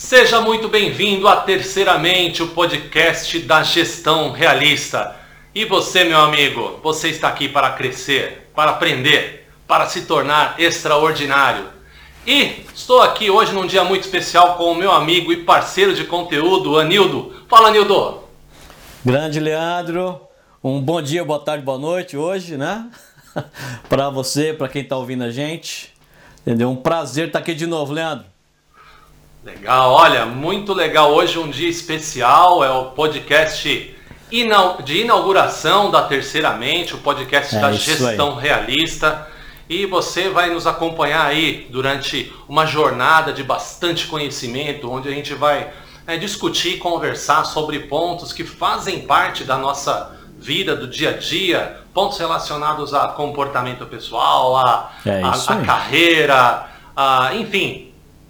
Seja muito bem-vindo a Terceiramente, o podcast da gestão realista. E você, meu amigo, você está aqui para crescer, para aprender, para se tornar extraordinário. E estou aqui hoje num dia muito especial com o meu amigo e parceiro de conteúdo, Anildo. Fala, Anildo! Grande Leandro, um bom dia, boa tarde, boa noite hoje, né? para você, para quem está ouvindo a gente. Entendeu? Um prazer estar aqui de novo, Leandro. Legal, olha, muito legal. Hoje um dia especial, é o podcast de inauguração da Terceiramente, o podcast é da gestão aí. realista. E você vai nos acompanhar aí durante uma jornada de bastante conhecimento, onde a gente vai é, discutir, conversar sobre pontos que fazem parte da nossa vida, do dia a dia, pontos relacionados a comportamento pessoal, a, é a, a carreira, a, enfim,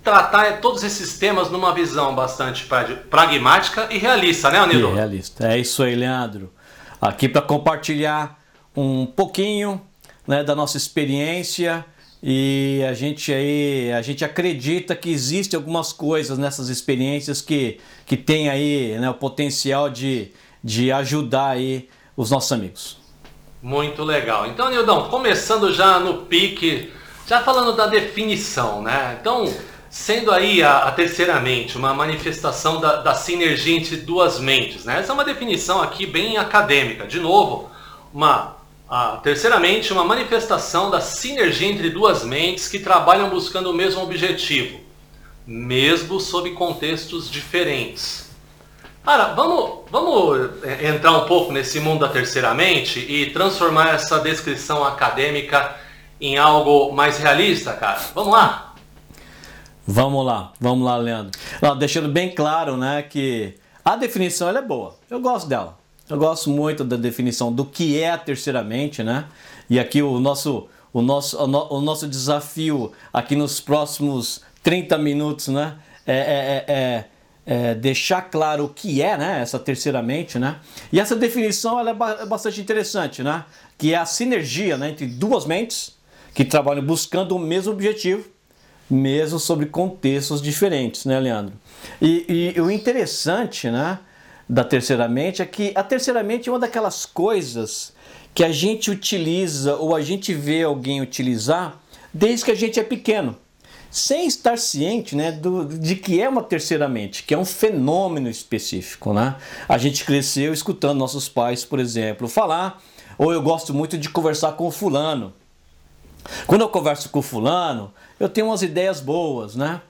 tratar todos esses temas numa visão bastante pragmática e realista, né, Anildo? E realista. É isso aí, Leandro. Aqui para compartilhar um pouquinho né, da nossa experiência e a gente aí a gente acredita que existem algumas coisas nessas experiências que, que tem aí né, o potencial de, de ajudar aí os nossos amigos. Muito legal. Então, Nildão, começando já no pique, já falando da definição, né? Então, Sendo aí a, a terceira mente uma manifestação da, da, sinergia entre duas mentes, né? Essa é uma definição aqui bem acadêmica. De novo, uma a terceira mente uma manifestação da sinergia entre duas mentes que trabalham buscando o mesmo objetivo, mesmo sob contextos diferentes. Cara, vamos, vamos é, entrar um pouco nesse mundo da terceira mente e transformar essa descrição acadêmica em algo mais realista, cara. Vamos lá? Vamos lá, vamos lá, Leandro. Não, deixando bem claro, né, que a definição é boa. Eu gosto dela. Eu gosto muito da definição do que é a terceira mente, né? E aqui o nosso, o nosso, o nosso desafio aqui nos próximos 30 minutos, né? É, é, é, é, deixar claro o que é, né? Essa terceira mente, né? E essa definição ela é bastante interessante, né? Que é a sinergia né, entre duas mentes que trabalham buscando o mesmo objetivo mesmo sobre contextos diferentes, né, Leandro? E, e o interessante, né, da terceira mente é que a terceira mente é uma daquelas coisas que a gente utiliza ou a gente vê alguém utilizar desde que a gente é pequeno, sem estar ciente, né, do, de que é uma terceira mente, que é um fenômeno específico, né? A gente cresceu escutando nossos pais, por exemplo, falar, ou eu gosto muito de conversar com fulano. Quando eu converso com o fulano, eu tenho umas ideias boas, né?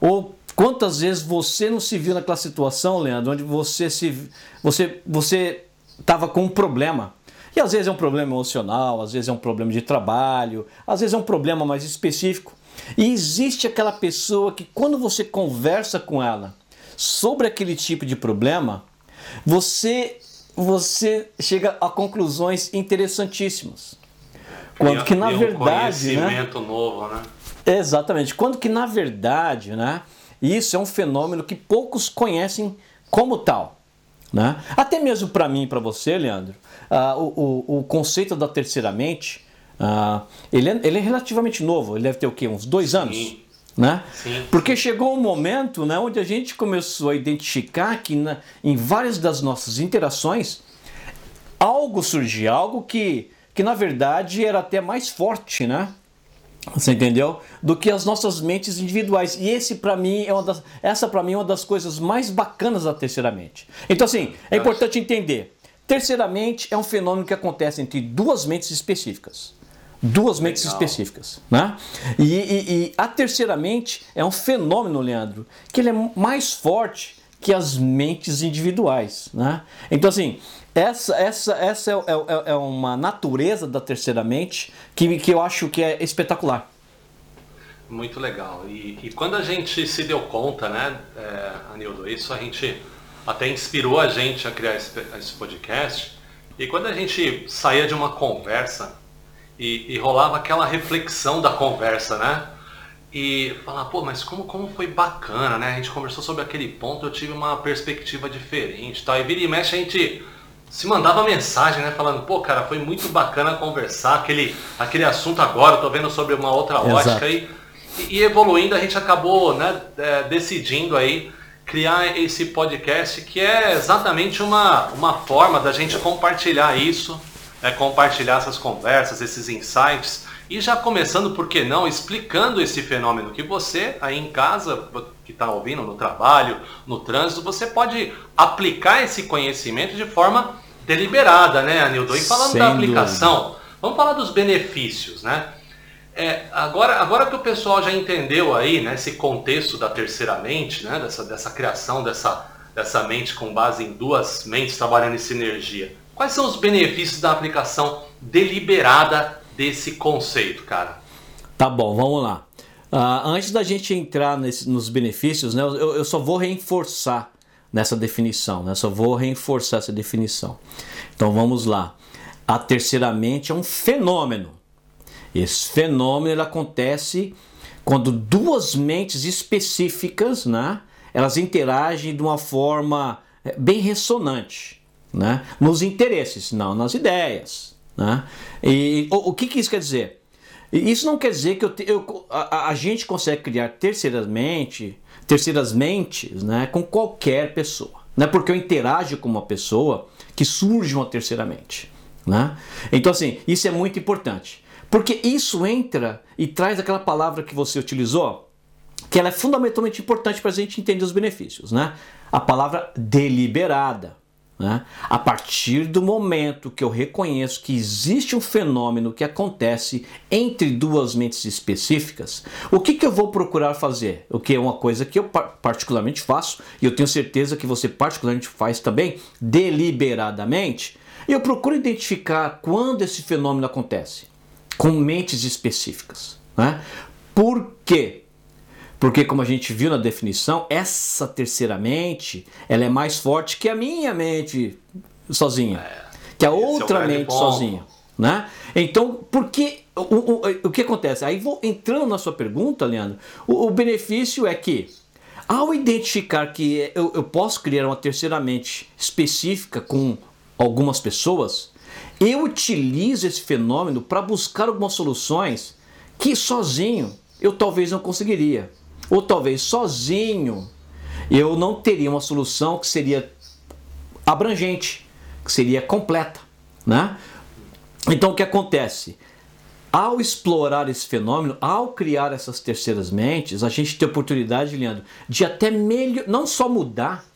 Ou quantas vezes você não se viu naquela situação, Leandro, onde você se você você estava com um problema. E às vezes é um problema emocional, às vezes é um problema de trabalho, às vezes é um problema mais específico. E existe aquela pessoa que quando você conversa com ela sobre aquele tipo de problema, você você chega a conclusões interessantíssimas. Quando que na verdade, um conhecimento né? novo, né? Exatamente. Quando que na verdade, né, isso é um fenômeno que poucos conhecem como tal. Né? Até mesmo para mim e para você, Leandro, uh, o, o, o, conceito da terceira mente, uh, ele, é, ele é relativamente novo, ele deve ter o quê? Uns dois anos? Sim. Né? Sim. Porque chegou um momento né, onde a gente começou a identificar que na, em várias das nossas interações algo surgia, algo que, que na verdade era até mais forte, né? Você entendeu? Do que as nossas mentes individuais. E esse para mim é uma das, essa para mim é uma das coisas mais bacanas da terceira mente. Então assim, é importante entender. Terceiramente é um fenômeno que acontece entre duas mentes específicas. Duas mentes Legal. específicas, né? E, e, e a terceira mente é um fenômeno, Leandro, que ele é mais forte que as mentes individuais, né? Então assim, essa, essa, essa é, é, é, uma natureza da terceira mente que, que eu acho que é espetacular. Muito legal. E, e quando a gente se deu conta, né, é, Anildo, isso a gente até inspirou a gente a criar esse, esse podcast. E quando a gente saía de uma conversa e, e rolava aquela reflexão da conversa, né? E falar, pô, mas como, como foi bacana, né? A gente conversou sobre aquele ponto, eu tive uma perspectiva diferente, tal. E vira e mexe a gente se mandava mensagem, né, falando, pô, cara, foi muito bacana conversar aquele, aquele assunto agora, tô vendo sobre uma outra Exato. ótica aí. e, e evoluindo a gente acabou né, é, decidindo aí criar esse podcast que é exatamente uma, uma forma da gente compartilhar isso, é, compartilhar essas conversas, esses insights e já começando, por que não, explicando esse fenômeno que você aí em casa, que está ouvindo no trabalho, no trânsito, você pode aplicar esse conhecimento de forma deliberada, né, Anildo? E falando Sem da aplicação, dúvida. vamos falar dos benefícios, né? É, agora, agora que o pessoal já entendeu aí, né, esse contexto da terceira mente, né, dessa, dessa criação dessa, dessa mente com base em duas mentes trabalhando em sinergia, quais são os benefícios da aplicação deliberada desse conceito, cara? Tá bom, vamos lá. Uh, antes da gente entrar nesse, nos benefícios, né, eu, eu só vou reforçar nessa definição, né, só vou reforçar essa definição. Então vamos lá. A terceira mente é um fenômeno esse fenômeno acontece quando duas mentes específicas, né, elas interagem de uma forma é, bem ressonante, né, nos interesses, não nas ideias, né. E o, o que, que isso quer dizer? Isso não quer dizer que eu, eu a, a, gente consegue criar terceiras mentes, terceiras mentes, né, com qualquer pessoa. Não é porque eu interajo com uma pessoa que surge uma terceira mente. Né? Então, assim, isso é muito importante. Porque isso entra e traz aquela palavra que você utilizou, que ela é fundamentalmente importante para a gente entender os benefícios, né? A palavra deliberada. Né? A partir do momento que eu reconheço que existe um fenômeno que acontece entre duas mentes específicas, o que, que eu vou procurar fazer? O que é uma coisa que eu particularmente faço, e eu tenho certeza que você particularmente faz também, deliberadamente, eu procuro identificar quando esse fenômeno acontece com mentes específicas. Né? Por quê? Porque, como a gente viu na definição, essa terceira mente ela é mais forte que a minha mente sozinha, é, que a outra é mente bom. sozinha. Né? Então, por que, o, o, o, que acontece? Aí vou entrando na sua pergunta, Leandro. O, o benefício é que, ao identificar que eu, eu posso criar uma terceira mente específica com algumas pessoas, eu utilizo esse fenômeno para buscar algumas soluções que sozinho eu talvez não conseguiria. Ou talvez sozinho eu não teria uma solução que seria abrangente, que seria completa. Né? Então o que acontece? Ao explorar esse fenômeno, ao criar essas terceiras mentes, a gente tem a oportunidade, Leandro, de até melhor, não só mudar,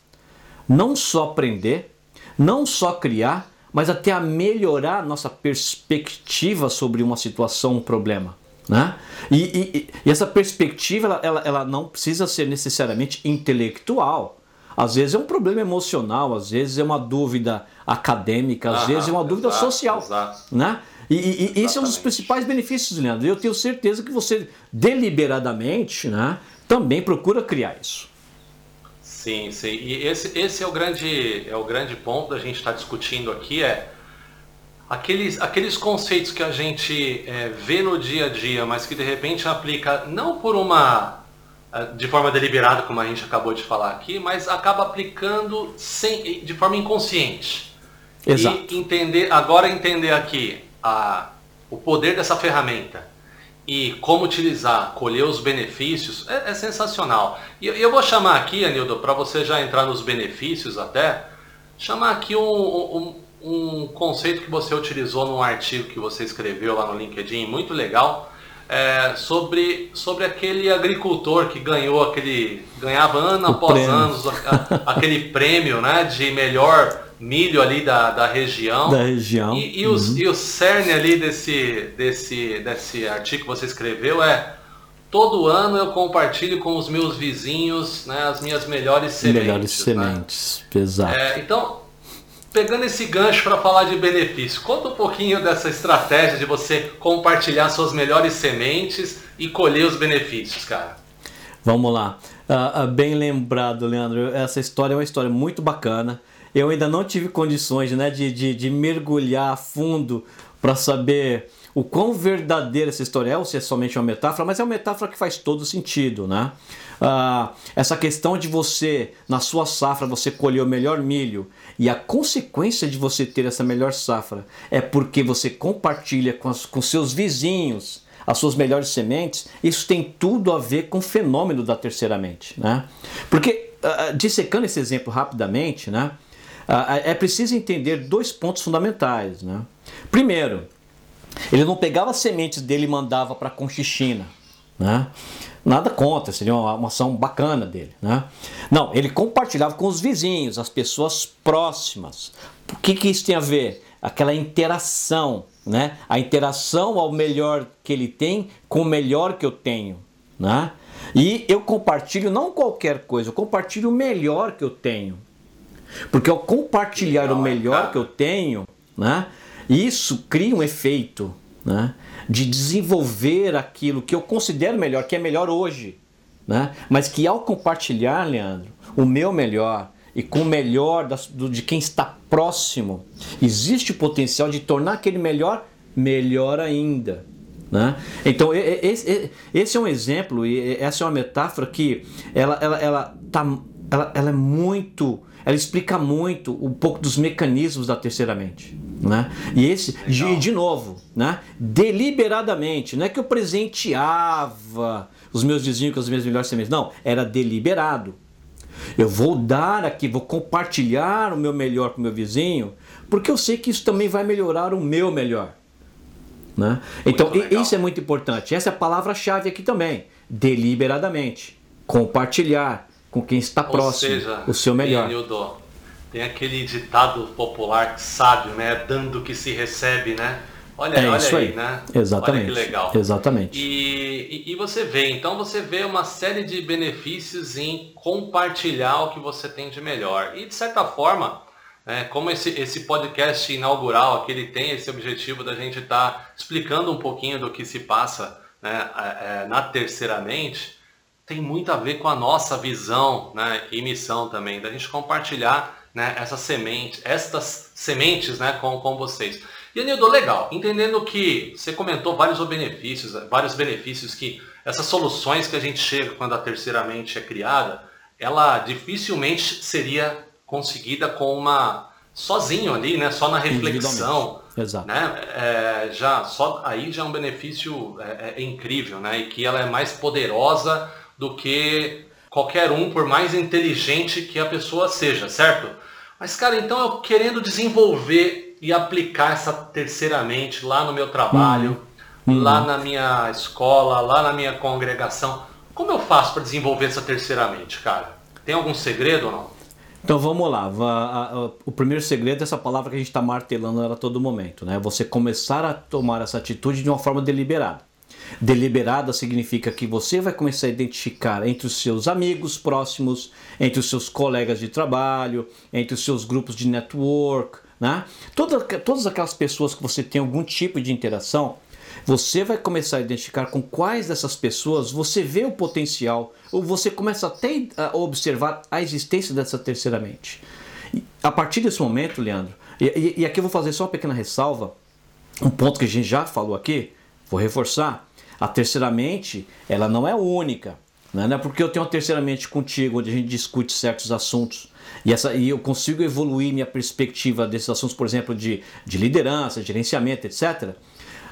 não só aprender, não só criar, mas até a melhorar nossa perspectiva sobre uma situação, um problema. Né? E, e, e essa perspectiva ela, ela, ela, não precisa ser necessariamente intelectual. Às vezes é um problema emocional, às vezes é uma dúvida acadêmica, às vezes é uma dúvida exato, social. Exato. Né? E, e, esse é um dos principais benefícios, Leandro. Eu tenho certeza que você deliberadamente né, também procura criar isso. Sim, sim. E esse, esse é, o grande, é o grande ponto da gente estar tá discutindo aqui, é aqueles, aqueles conceitos que a gente é, vê no dia a dia, mas que de repente aplica não por uma é, de forma deliberada, como a gente acabou de falar aqui, mas acaba aplicando sem, de forma inconsciente. Exato. E entender, agora entender aqui a, o poder dessa ferramenta e como utilizar, colher os benefícios, é, é sensacional. E eu vou chamar aqui, Anildo, para você já entrar nos benefícios até, chamar aqui um, um, um, conceito que você utilizou num artigo que você escreveu lá no LinkedIn, muito legal, é, sobre, sobre aquele agricultor que ganhou aquele. ganhava ano o após prêmio. ano aquele prêmio né, de melhor milho ali da, da região. Da região. E, e, uhum. os, e o cerne ali desse, desse, desse artigo que você escreveu é todo ano eu compartilho com os meus vizinhos né, as minhas melhores sementes. Melhores né? sementes, exato. É, então, pegando esse gancho para falar de benefício, conta um pouquinho dessa estratégia de você compartilhar suas melhores sementes e colher os benefícios, cara. Vamos lá. Uh, bem lembrado, Leandro. Essa história é uma história muito bacana eu ainda não tive condições né, de, de, de mergulhar a fundo para saber o quão verdadeira essa história é, ou se é somente uma metáfora, mas é uma metáfora que faz todo sentido, né? Ah, essa questão de você, na sua safra, você colher o melhor milho e a consequência de você ter essa melhor safra é porque você compartilha com, as, com seus vizinhos as suas melhores sementes, isso tem tudo a ver com o fenômeno da terceira mente. Né? Porque, uh, dissecando esse exemplo rapidamente, né, uh, é preciso entender dois pontos fundamentais. Né? Primeiro, ele não pegava as sementes dele e mandava para a Conchichina. Né? Nada contra, seria uma, uma ação bacana dele. Né? Não, ele compartilhava com os vizinhos, as pessoas próximas. O que, que isso tem a ver? Aquela interação, né? A interação ao melhor que ele tem com o melhor que eu tenho, né? E eu compartilho não qualquer coisa, eu compartilho o melhor que eu tenho. Porque ao compartilhar o melhor que eu tenho, né? Isso cria um efeito, né? De desenvolver aquilo que eu considero melhor, que é melhor hoje, né? Mas que ao compartilhar, Leandro, o meu melhor, e com o melhor de quem está próximo, existe o potencial de tornar aquele melhor melhor ainda. Né? Então, esse, esse é um exemplo e essa é uma metáfora que ela, ela, ela, tá, ela, ela é muito. Ela explica muito um pouco dos mecanismos da terceira mente. Né? E esse, de, de novo, né? deliberadamente, não é que eu presenteava os meus vizinhos com as minhas melhores sementes, não, era deliberado. Eu vou dar aqui, vou compartilhar o meu melhor com o meu vizinho, porque eu sei que isso também vai melhorar o meu melhor. Né? Então, isso é muito importante. Essa é a palavra-chave aqui também. Deliberadamente. Compartilhar com quem está Ou próximo seja, o seu melhor. Tem aquele ditado popular sábio, né? Dando que se recebe, né? Olha, é olha isso aí, aí, né? Exatamente. Olha que legal. Exatamente. E, e, e, você vê, então você vê uma série de benefícios em compartilhar o que você tem de melhor. E de certa forma, né, como esse, esse podcast inaugural aqui, ele tem esse objetivo da gente estar tá explicando um pouquinho do que se passa né, é, na terceiramente, tem muito a ver com a nossa visão né, e missão também, da gente compartilhar né, essas sementes, estas sementes né, com, com vocês. E Anildo, legal, entendendo que você comentou vários benefícios, vários benefícios que essas soluções que a gente chega quando a terceira mente é criada, ela dificilmente seria conseguida com uma sozinho ali, né? Só na reflexão, Exato. né? É, já só aí já é um benefício é, é incrível, né? E que ela é mais poderosa do que qualquer um, por mais inteligente que a pessoa seja, certo? Mas cara, então eu querendo desenvolver e aplicar essa terceiramente lá no meu trabalho, uhum. lá na minha escola, lá na minha congregação. Como eu faço para desenvolver essa terceiramente, cara? Tem algum segredo ou não? Então vamos lá. O primeiro segredo é essa palavra que a gente está martelando ela a todo momento, né? Você começar a tomar essa atitude de uma forma deliberada. Deliberada significa que você vai começar a identificar entre os seus amigos próximos, entre os seus colegas de trabalho, entre os seus grupos de network, né? Todas, aquelas pessoas que você tem algum tipo de interação, você vai começar a identificar com quais dessas pessoas você vê o potencial, ou você começa até a observar a existência dessa terceira mente. A partir desse momento, Leandro, e, e aqui eu vou fazer só uma pequena ressalva, um ponto que a gente já falou aqui, vou reforçar. A terceira mente, ela não é única. Né? Não é porque eu tenho uma terceira mente contigo, onde a gente discute certos assuntos, e, essa, e eu consigo evoluir minha perspectiva desses assuntos, por exemplo, de, de liderança, gerenciamento, etc.,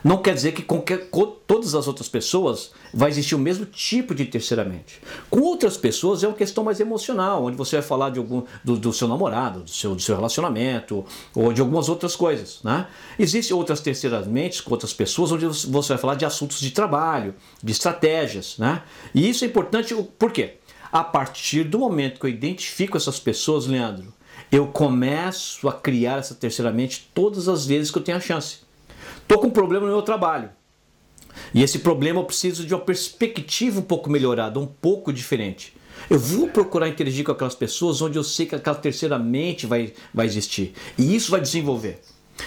não quer dizer que com, que com todas as outras pessoas vai existir o mesmo tipo de terceira mente. Com outras pessoas é uma questão mais emocional, onde você vai falar de algum, do, do seu namorado, do seu, do seu relacionamento, ou de algumas outras coisas. Né? Existem outras terceiras mentes com outras pessoas, onde você vai falar de assuntos de trabalho, de estratégias. Né? E isso é importante, por quê? A partir do momento que eu identifico essas pessoas, Leandro, eu começo a criar essa terceira mente todas as vezes que eu tenho a chance. Estou com um problema no meu trabalho. E esse problema eu preciso de uma perspectiva um pouco melhorada, um pouco diferente. Eu vou procurar interagir com aquelas pessoas onde eu sei que aquela terceira mente vai, vai existir. E isso vai desenvolver.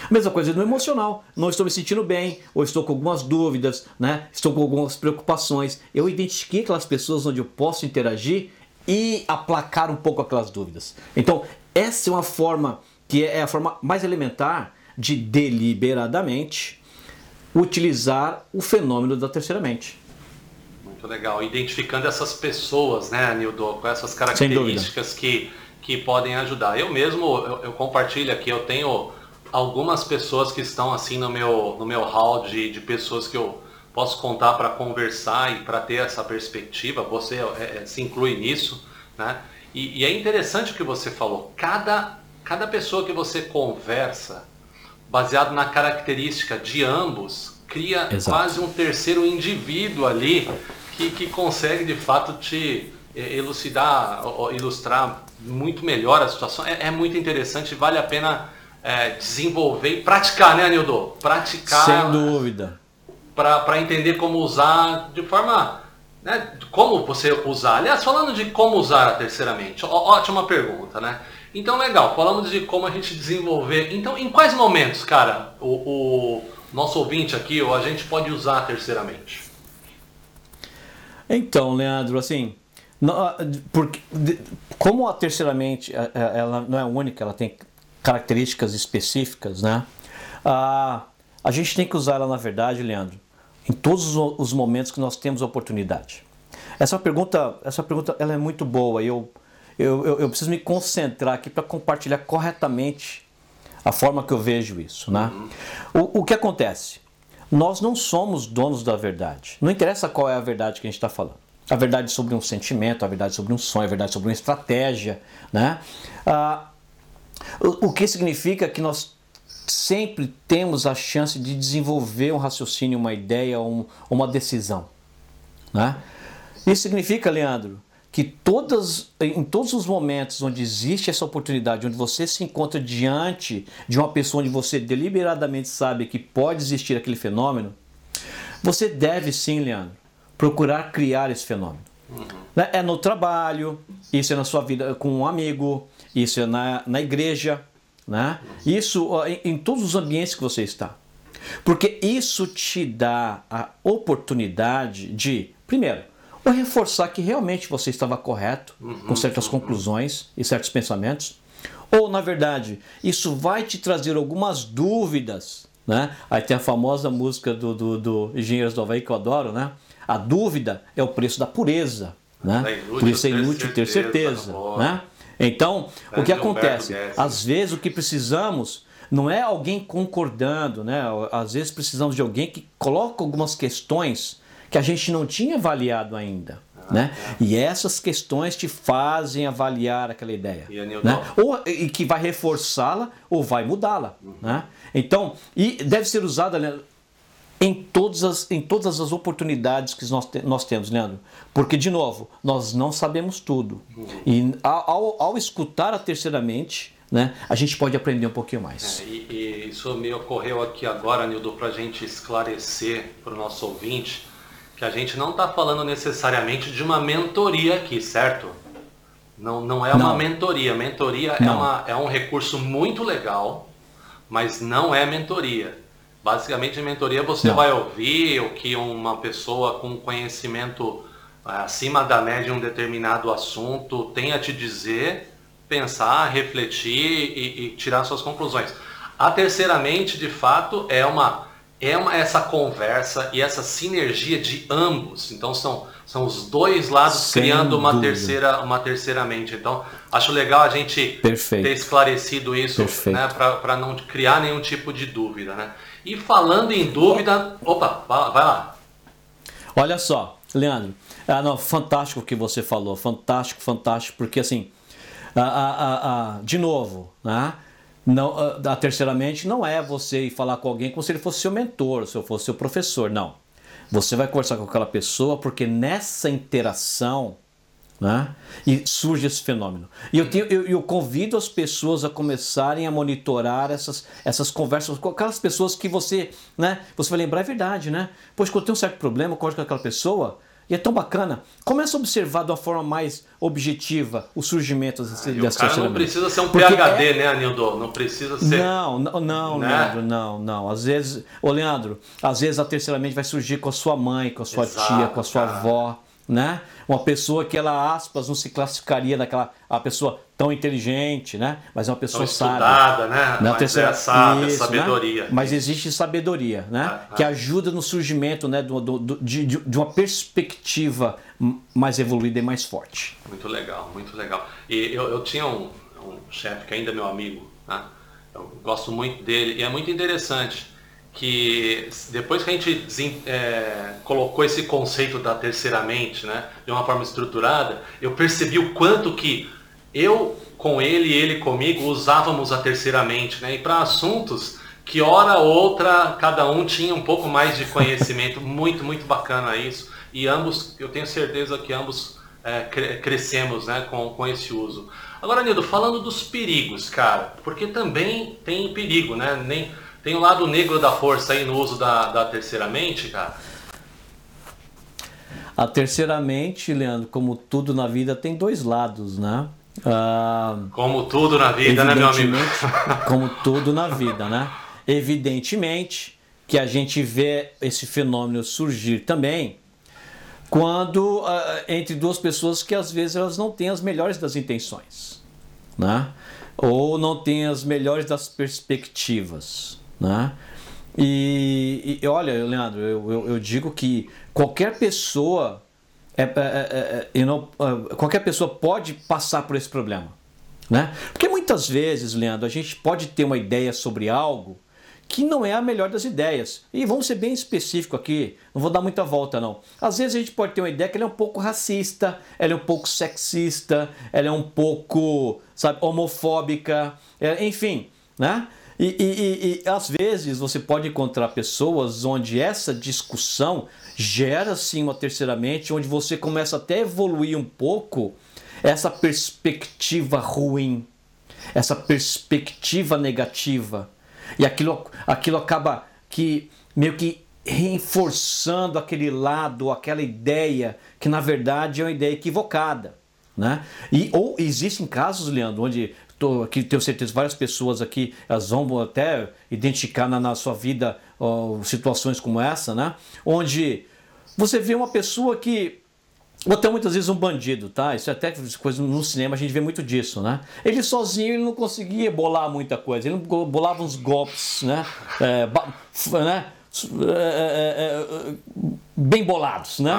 Mesma coisa no emocional. Não estou me sentindo bem, ou estou com algumas dúvidas, né? estou com algumas preocupações. Eu identifiquei aquelas pessoas onde eu posso interagir e aplacar um pouco aquelas dúvidas. Então, essa é uma forma que é a forma mais elementar de deliberadamente utilizar o fenômeno da terceira mente. Muito legal. Identificando essas pessoas, né, Nildo, com essas características que, que podem ajudar. Eu mesmo, eu, eu compartilho aqui, eu tenho algumas pessoas que estão assim no meu, no meu hall de, de pessoas que eu posso contar para conversar e para ter essa perspectiva, você é, é, se inclui nisso, né? E, e, é interessante o que você falou, cada, cada pessoa que você conversa, baseado na característica de ambos, cria Exato. quase um terceiro indivíduo ali que, que consegue de fato te é, elucidar, ilustrar muito melhor a situação. É, é muito interessante, vale a pena é, desenvolver e praticar, né, Anildo? Praticar. Sem dúvida. Para entender como usar de forma. Né, como você usar. Aliás, falando de como usar a terceira mente, ó, ótima pergunta, né? Então, legal, falamos de como a gente desenvolver. Então, em quais momentos, cara, o, o nosso ouvinte aqui, ou a gente pode usar a terceira mente? Então, Leandro, assim, porque, como a terceira mente ela não é única, ela tem características específicas, né? Ah, a gente tem que usar ela, na verdade, Leandro, em todos os momentos que nós temos oportunidade. Essa pergunta, essa pergunta ela é muito boa. Eu, eu, eu, eu preciso me concentrar aqui para compartilhar corretamente a forma que eu vejo isso, né? O, o que acontece? Nós não somos donos da verdade. Não interessa qual é a verdade que a gente está falando. A verdade sobre um sentimento, a verdade sobre um sonho, a verdade sobre uma estratégia, né? Ah, o, o que significa que nós sempre temos a chance de desenvolver um raciocínio, uma ideia, um, uma decisão. Né? Isso significa, Leandro, que todas, em todos os momentos onde existe essa oportunidade, onde você se encontra diante de uma pessoa onde você deliberadamente sabe que pode existir aquele fenômeno, você deve sim, Leandro, procurar criar esse fenômeno. Uhum. É no trabalho, isso é na sua vida com um amigo, isso é na, na igreja, né? isso em, em todos os ambientes que você está. Porque isso te dá a oportunidade de, primeiro, reforçar que realmente você estava correto uhum, com certas uhum. conclusões e certos pensamentos. Ou, na verdade, isso vai te trazer algumas dúvidas. Né? Aí tem a famosa música do, do, do Engenheiros do Havaí que eu adoro, né? A dúvida é o preço da pureza. Né? É Por isso é inútil ter certeza. Tá né? Então, o que acontece? Às vezes o que precisamos não é alguém concordando, né? Às vezes precisamos de alguém que coloque algumas questões que a gente não tinha avaliado ainda. Ah, né? É. E essas questões te fazem avaliar aquela ideia. E, né? ou, e que vai reforçá-la ou vai mudá-la. Uhum. Né? Então, e deve ser usada né, em todas, as, em todas as oportunidades que nós, te, nós temos, Leandro. Porque, de novo, nós não sabemos tudo. Uhum. E ao, ao escutar a terceira mente, né, a gente pode aprender um pouquinho mais. É, e, e, isso me ocorreu aqui agora, Nildo, para a gente esclarecer para o nosso ouvinte que a gente não está falando necessariamente de uma mentoria aqui, certo? Não, não é uma não. mentoria. Mentoria é, uma, é um recurso muito legal, mas não é mentoria. Basicamente, em mentoria você não. vai ouvir o que uma pessoa com conhecimento é, acima da média em um determinado assunto tem a te dizer, pensar, refletir e, e tirar suas conclusões. A terceiramente, de fato, é uma é uma, essa conversa e essa sinergia de ambos. Então são, são os dois lados Sem criando uma terceira, uma terceira mente. Então acho legal a gente Perfeito. ter esclarecido isso né, para não criar nenhum tipo de dúvida. Né? E falando em dúvida, opa, vai lá. Olha só, Leandro, ah, não, fantástico o que você falou, fantástico, fantástico, porque assim, ah, ah, ah, de novo, né? Não, a terceira mente não é você ir falar com alguém como se ele fosse seu mentor, se eu fosse seu professor, não. Você vai conversar com aquela pessoa porque nessa interação né? E surge esse fenômeno. E eu, tenho, eu, eu, convido as pessoas a começarem a monitorar essas, essas conversas com aquelas pessoas que você, né? Você vai lembrar, é verdade, né? Pois quando tem um certo problema, com aquela pessoa, e é tão bacana. Começa a observar de uma forma mais objetiva o surgimento desse, ah, dessa O cara não precisa ser um Porque PHD, é... né, Anildo? Não precisa ser. Não, não, não né? Leandro, não, não. Às vezes, ô Leandro, às vezes a terceira mente vai surgir com a sua mãe, com a sua Exato, tia, com a sua cara. avó né? Uma pessoa que ela, aspas, não se classificaria daquela a pessoa tão inteligente, né? Mas é uma pessoa tão sábia. né? Na Mas terceira, é sábia, isso, né? sabedoria. Né? Mas existe sabedoria, né? Ah, ah. Que ajuda no surgimento né? Do, do, do, de, de uma perspectiva mais evoluída e mais forte. Muito legal, muito legal. E eu, eu tinha um, um chefe que ainda é meu amigo, né? Eu gosto muito dele e é muito interessante que depois que a gente é, colocou esse conceito da terceira mente, né, de uma forma estruturada, eu percebi o quanto que eu com ele e ele comigo usávamos a terceira mente, né, e para assuntos que hora outra cada um tinha um pouco mais de conhecimento, muito muito bacana isso, e ambos, eu tenho certeza que ambos é, crescemos, né, com, com esse uso. Agora, Nildo, falando dos perigos, cara, porque também tem perigo, né? Nem, tem o lado negro da força aí no uso da, da terceira mente, cara. A terceira mente, Leandro, como tudo na vida, tem dois lados, né? Ah, como tudo na vida, né, meu amigo? como tudo na vida, né? Evidentemente que a gente vê esse fenômeno surgir também quando uh, entre duas pessoas que às vezes elas não têm as melhores das intenções, né? Ou não têm as melhores das perspectivas, né? E, e olha, Leandro, eu, eu, eu, digo que qualquer pessoa é, é, é, não, qualquer pessoa pode passar por esse problema, né? Porque muitas vezes, Leandro, a gente pode ter uma ideia sobre algo que não é a melhor das ideias. E vamos ser bem específico aqui, não vou dar muita volta não. Às vezes a gente pode ter uma ideia que ela é um pouco racista, ela é um pouco sexista, ela é um pouco, sabe, homofóbica, é, enfim, né? E, e, e, e, às vezes você pode encontrar pessoas onde essa discussão gera sim uma terceira mente, onde você começa até a evoluir um pouco essa perspectiva ruim, essa perspectiva negativa. E aquilo, aquilo acaba que meio que reforçando aquele lado, aquela ideia que na verdade é uma ideia equivocada. Né? E, ou existem casos, Leandro, onde tô, aqui tenho certeza várias pessoas aqui elas vão até identificar na, na sua vida ó, situações como essa, né? onde você vê uma pessoa que ou até muitas vezes um bandido, tá? Isso é até coisa no cinema a gente vê muito disso, né? Ele sozinho ele não conseguia bolar muita coisa, ele bolava uns golpes, né? É, né? É, é, é, bem bolados, né?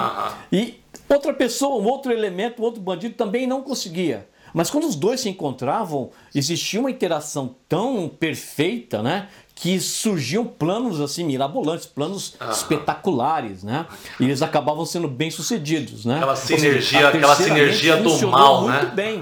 E outra pessoa, um outro elemento, um outro bandido também não conseguia. Mas quando os dois se encontravam, existia uma interação tão perfeita, né? Que surgiam planos assim mirabolantes, planos espetaculares, né? E eles acabavam sendo bem sucedidos, né? Aquela sinergia, seja, aquela sinergia do mal, muito né? bem.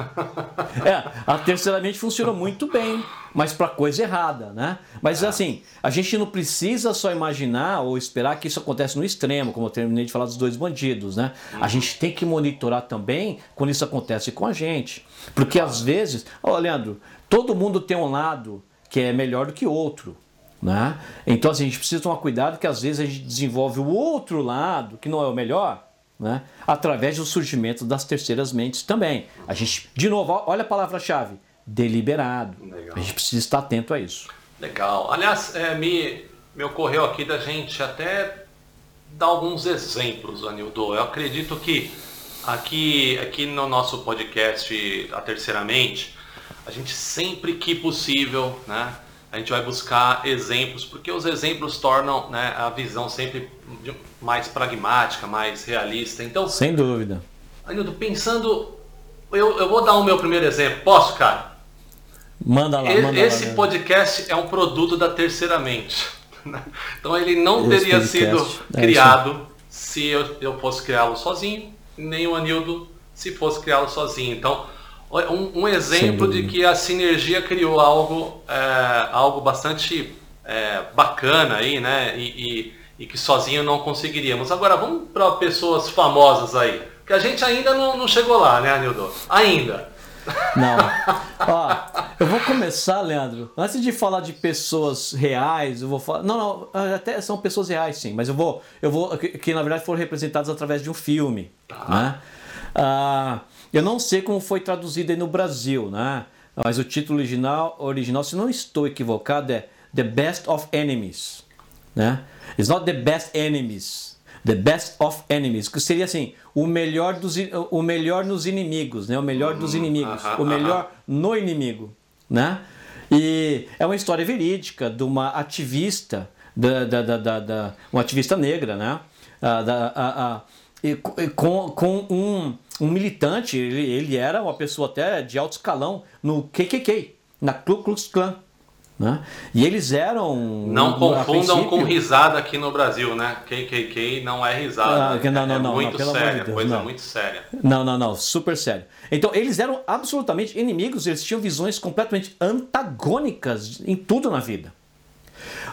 É, a terceiramente funcionou muito bem, mas para coisa errada, né? Mas é. assim, a gente não precisa só imaginar ou esperar que isso aconteça no extremo, como eu terminei de falar dos dois bandidos, né? Uhum. A gente tem que monitorar também quando isso acontece com a gente, porque às vezes, ó, Leandro, todo mundo tem um lado que é melhor do que outro. Né? Então assim, a gente precisa tomar cuidado que às vezes a gente desenvolve o outro lado, que não é o melhor, né? através do surgimento das terceiras mentes também. A gente, de novo, olha a palavra-chave, deliberado. Legal. A gente precisa estar atento a isso. Legal. Aliás, é, me, me ocorreu aqui da gente até dar alguns exemplos, Anildo. Eu acredito que aqui, aqui no nosso podcast A Terceira Mente, a gente sempre que possível, né? A gente vai buscar exemplos, porque os exemplos tornam né, a visão sempre mais pragmática, mais realista. Então, sem dúvida. Anildo, pensando, eu, eu vou dar o meu primeiro exemplo. Posso, cara? Manda lá. Manda Esse lá, podcast é um produto da Terceira Mente. Então ele não Esse teria sido é criado se eu, eu fosse criá-lo sozinho, nem o Anildo se fosse criá-lo sozinho. Então um, um exemplo de que a sinergia criou algo, é, algo bastante é, bacana aí, né? E, e, e, que sozinho não conseguiríamos. Agora vamos para pessoas famosas aí. Que a gente ainda não, não chegou lá, né, Anildo? Ainda. Não. Ó, eu vou começar, Leandro. Antes de falar de pessoas reais, eu vou falar. Não, não, até são pessoas reais, sim, mas eu vou. Eu vou. Que, que na verdade foram representadas através de um filme. Tá. Né? Ah, eu não sei como foi traduzido aí no Brasil, né? Mas o título original, original, se não estou equivocado, é The Best of Enemies, né? It's not the best enemies, the best of enemies, que seria assim, o melhor dos o melhor nos inimigos, né? O melhor dos uhum, inimigos, o melhor no inimigo, né? E é uma história verídica de uma ativista, da, da, da, da, da uma ativista negra, né? Uh, da, a, a, e, com, com um, um militante, ele, ele era uma pessoa até de alto escalão no KKK, na Ku Klux Klan. Né? E eles eram. Não confundam com risada aqui no Brasil, né? KKK não é risada. Ah, não, não, é não, muito não, séria, de coisa não. muito séria. Não, não, não, super sério. Então, eles eram absolutamente inimigos, eles tinham visões completamente antagônicas em tudo na vida.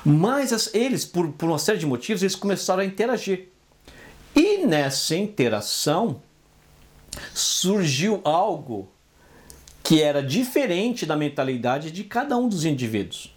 Mas as, eles, por, por uma série de motivos, eles começaram a interagir. E nessa interação surgiu algo que era diferente da mentalidade de cada um dos indivíduos.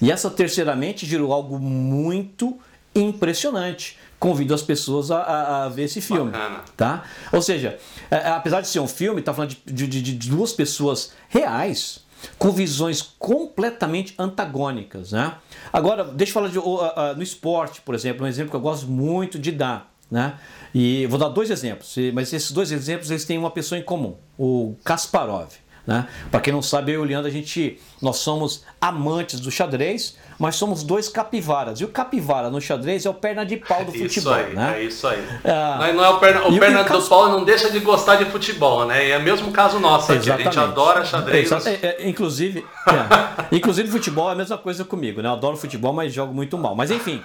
E essa terceiramente gerou algo muito impressionante. Convido as pessoas a, a, a ver esse filme. Bacana. Tá? Ou seja, é, é apesar de ser um filme, está falando de, de, de, duas pessoas reais com visões completamente antagônicas. Né? Agora, deixa eu falar de, uh, uh, no esporte, por exemplo, um exemplo que eu gosto muito de dar. Né? E vou dar dois exemplos, mas esses dois exemplos eles têm uma pessoa em comum, o Kasparov. Né? Para quem não sabe, eu e o Leandro, a gente, nós somos amantes do xadrez, mas somos dois capivaras. E o capivara no xadrez é o perna de pau do é futebol. Aí, né? É isso aí. É... Não é o perna, o perna do pau não deixa de gostar de futebol, né? E é o mesmo caso nosso aqui. A gente adora xadrez. É, é, inclusive, é. inclusive, futebol é a mesma coisa comigo, né? Eu adoro futebol, mas jogo muito mal. Mas enfim,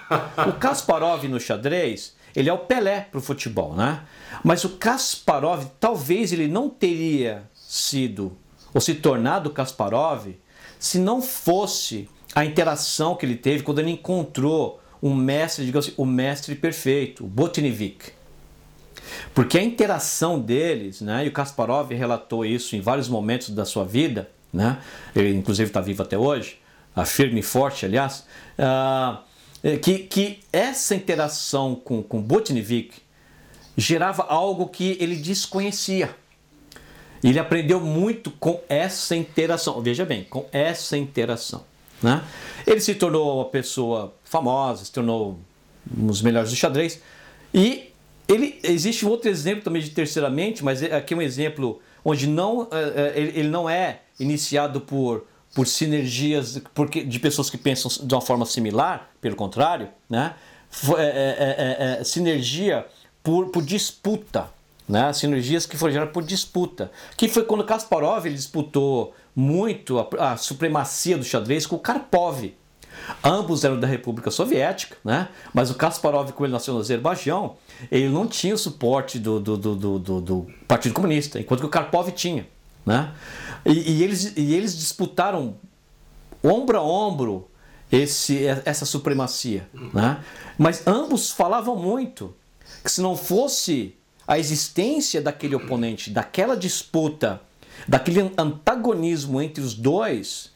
o Kasparov no xadrez ele é o Pelé para o futebol, né? Mas o Kasparov, talvez ele não teria sido ou se tornado Kasparov se não fosse a interação que ele teve quando ele encontrou um mestre, digamos assim, o mestre perfeito, o Botvinnik. Porque a interação deles, né, e o Kasparov relatou isso em vários momentos da sua vida, né, ele inclusive está vivo até hoje, firme e forte, aliás, uh, que, que essa interação com, com Botvinnik gerava algo que ele desconhecia. Ele aprendeu muito com essa interação. Veja bem, com essa interação. Né? Ele se tornou uma pessoa famosa, se tornou um dos melhores do xadrez. E ele existe outro exemplo também de terceiramente, mas aqui é um exemplo onde não, é, é, ele não é iniciado por por sinergias porque, de pessoas que pensam de uma forma similar, pelo contrário, né? É, é, é, é, sinergia por, por disputa, né? sinergias que foram geradas por disputa, que foi quando Kasparov disputou muito a, a supremacia do xadrez com o Karpov. Ambos eram da República Soviética, né? mas o Kasparov, como ele nasceu no Azerbaijão, ele não tinha o suporte do, do, do, do, do Partido Comunista, enquanto que o Karpov tinha. Né? E, e, eles, e eles disputaram ombro a ombro esse, essa supremacia. Né? Mas ambos falavam muito que se não fosse a existência daquele oponente, daquela disputa, daquele antagonismo entre os dois,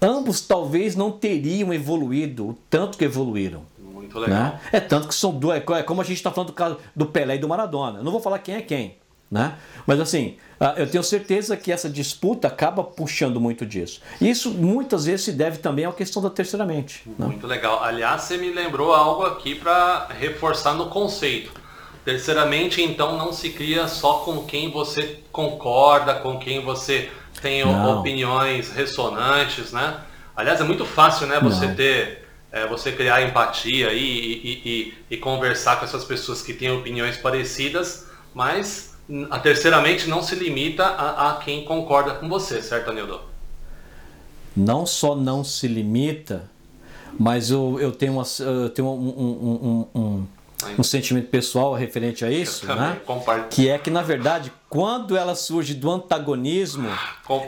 ambos talvez não teriam evoluído o tanto que evoluíram. Muito legal. Né? É tanto que são dois. É como a gente está falando do caso do Pelé e do Maradona. Eu não vou falar quem é quem. Né? Mas assim, ah, eu tenho certeza que essa disputa acaba puxando muito disso. Isso muitas vezes se deve também à questão da terceira mente. Né? Muito legal. Aliás, você me lembrou algo aqui para reforçar no conceito. Terceiramente, então, não se cria só com quem você concorda, com quem você tem não. opiniões ressonantes, né? Aliás, é muito fácil, né? Você não. ter, é, você criar empatia e, e, e, e conversar com essas pessoas que têm opiniões parecidas, mas a terceiramente não se limita a, a quem concorda com você, certo, Anildo? Não só não se limita, mas eu, eu tenho, uma, eu tenho um, um, um, um, um sentimento pessoal referente a isso, né? que é que, na verdade, quando ela surge do antagonismo,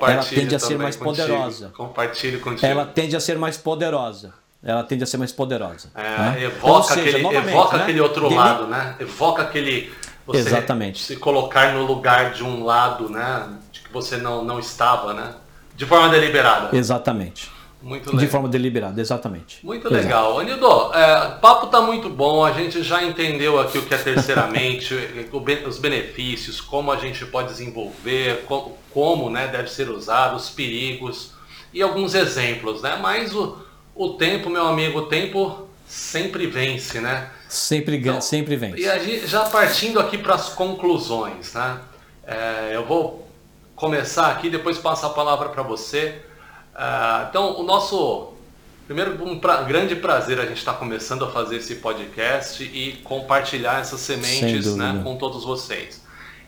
ela tende a ser mais contigo. poderosa. Compartilhe contigo. Ela tende a ser mais poderosa. Ela tende a ser mais poderosa. É, né? Evoca, seja, aquele, evoca né? aquele outro lado, né? Evoca aquele você Exatamente. se colocar no lugar de um lado, né, de que você não, não estava, né, de forma deliberada. Exatamente. Muito legal. De forma deliberada, exatamente. Muito Exato. legal. Anildo, é, o papo está muito bom, a gente já entendeu aqui o que é terceiramente, os benefícios, como a gente pode desenvolver, como, como né, deve ser usado, os perigos e alguns exemplos, né? Mas o, o tempo, meu amigo, o tempo sempre vence, né? Sempre, então, sempre vence. E aí, já partindo aqui para as conclusões, né? É, eu vou começar aqui, depois passo a palavra para você. É, então, o nosso primeiro um pra, grande prazer a gente estar tá começando a fazer esse podcast e compartilhar essas sementes, né, com todos vocês.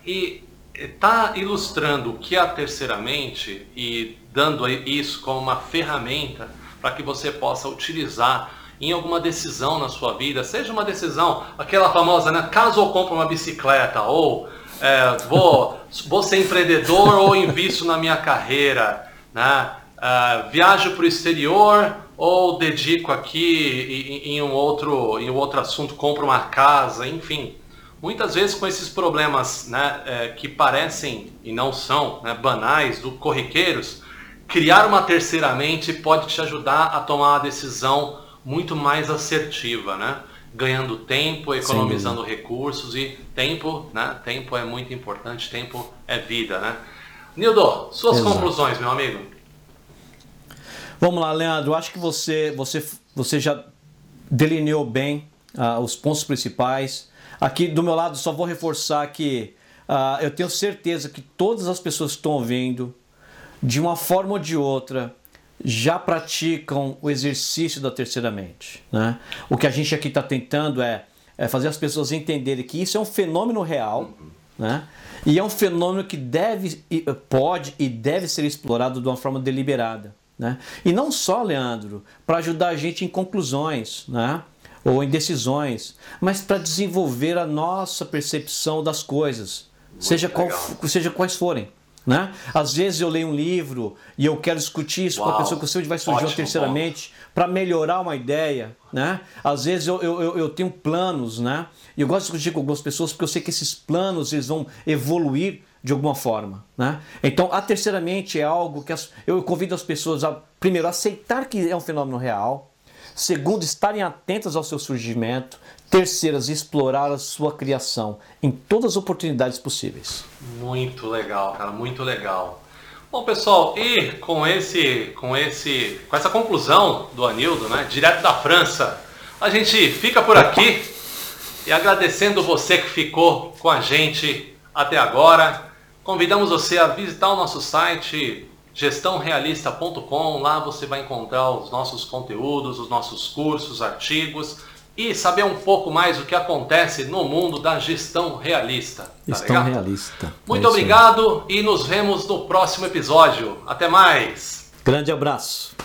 E está ilustrando o que é a terceira mente e dando isso como uma ferramenta para que você possa utilizar em alguma decisão na sua vida, seja uma decisão, aquela famosa, né? Caso eu compre uma bicicleta, ou é, vou, vou ser empreendedor ou invisto na minha carreira, né? Uh, viajo para o exterior ou dedico aqui em, em, um outro, em um outro assunto, compro uma casa, enfim. Muitas vezes com esses problemas né, é, que parecem e não são né, banais, do corriqueiros, criar uma terceira mente pode te ajudar a tomar uma decisão muito mais assertiva, né? Ganhando tempo, economizando recursos e tempo, né? Tempo é muito importante, tempo é vida, né? Nildo, suas Exato. conclusões, meu amigo. Vamos lá, Leandro. Acho que você, você, você já delineou bem uh, os pontos principais. Aqui do meu lado, só vou reforçar que uh, eu tenho certeza que todas as pessoas que estão ouvindo, de uma forma ou de outra, já praticam o exercício da terceira mente. Né? O que a gente aqui está tentando é, é, fazer as pessoas entenderem que isso é um fenômeno real, né? e é um fenômeno que deve, pode e deve ser explorado de uma forma deliberada. Né? E não só, Leandro, para ajudar a gente em conclusões né? ou em decisões, mas para desenvolver a nossa percepção das coisas, seja, qual, seja quais forem. Né? Às vezes eu leio um livro e eu quero discutir isso Uau, com a pessoa que eu sei onde vai surgir ótimo, terceiramente para melhorar uma ideia. Né? Às vezes eu, eu, eu, tenho planos né? e eu gosto de discutir com algumas pessoas porque eu sei que esses planos eles vão evoluir de alguma forma. Né? Então, a terceiramente é algo que as, eu convido as pessoas a, primeiro, aceitar que é um fenômeno real, segundo, estarem atentas ao seu surgimento, Terceiras, explorar a sua criação em todas as oportunidades possíveis. Muito legal, cara, muito legal. Bom, pessoal, e com esse, com esse, com essa conclusão do Anildo, né, direto da França, a gente fica por aqui e agradecendo você que ficou com a gente até agora. Convidamos você a visitar o nosso site gestãorealista.com. Lá você vai encontrar os nossos conteúdos, os nossos cursos, artigos e saber um pouco mais o que acontece no mundo da gestão realista. Tá gestão realista. Muito é obrigado e nos vemos no próximo episódio. Até mais. Grande abraço.